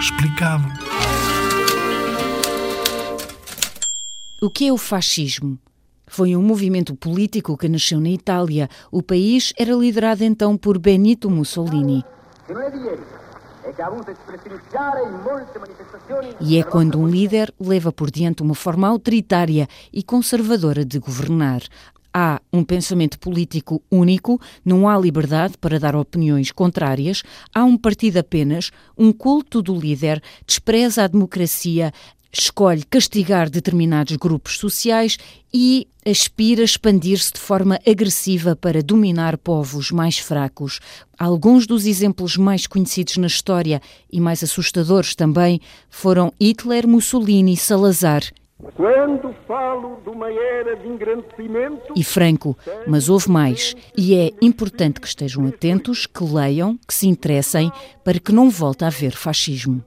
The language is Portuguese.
explicado. O que é o fascismo? Foi um movimento político que nasceu na Itália. O país era liderado então por Benito Mussolini. E é quando um líder leva por diante uma forma autoritária e conservadora de governar. Há um pensamento político único, não há liberdade para dar opiniões contrárias, há um partido apenas, um culto do líder, despreza a democracia, escolhe castigar determinados grupos sociais e aspira a expandir-se de forma agressiva para dominar povos mais fracos. Alguns dos exemplos mais conhecidos na história e mais assustadores também foram Hitler, Mussolini e Salazar. Quando falo de uma era de engrandecimento. E Franco, mas houve mais. E é importante que estejam atentos, que leiam, que se interessem, para que não volte a haver fascismo.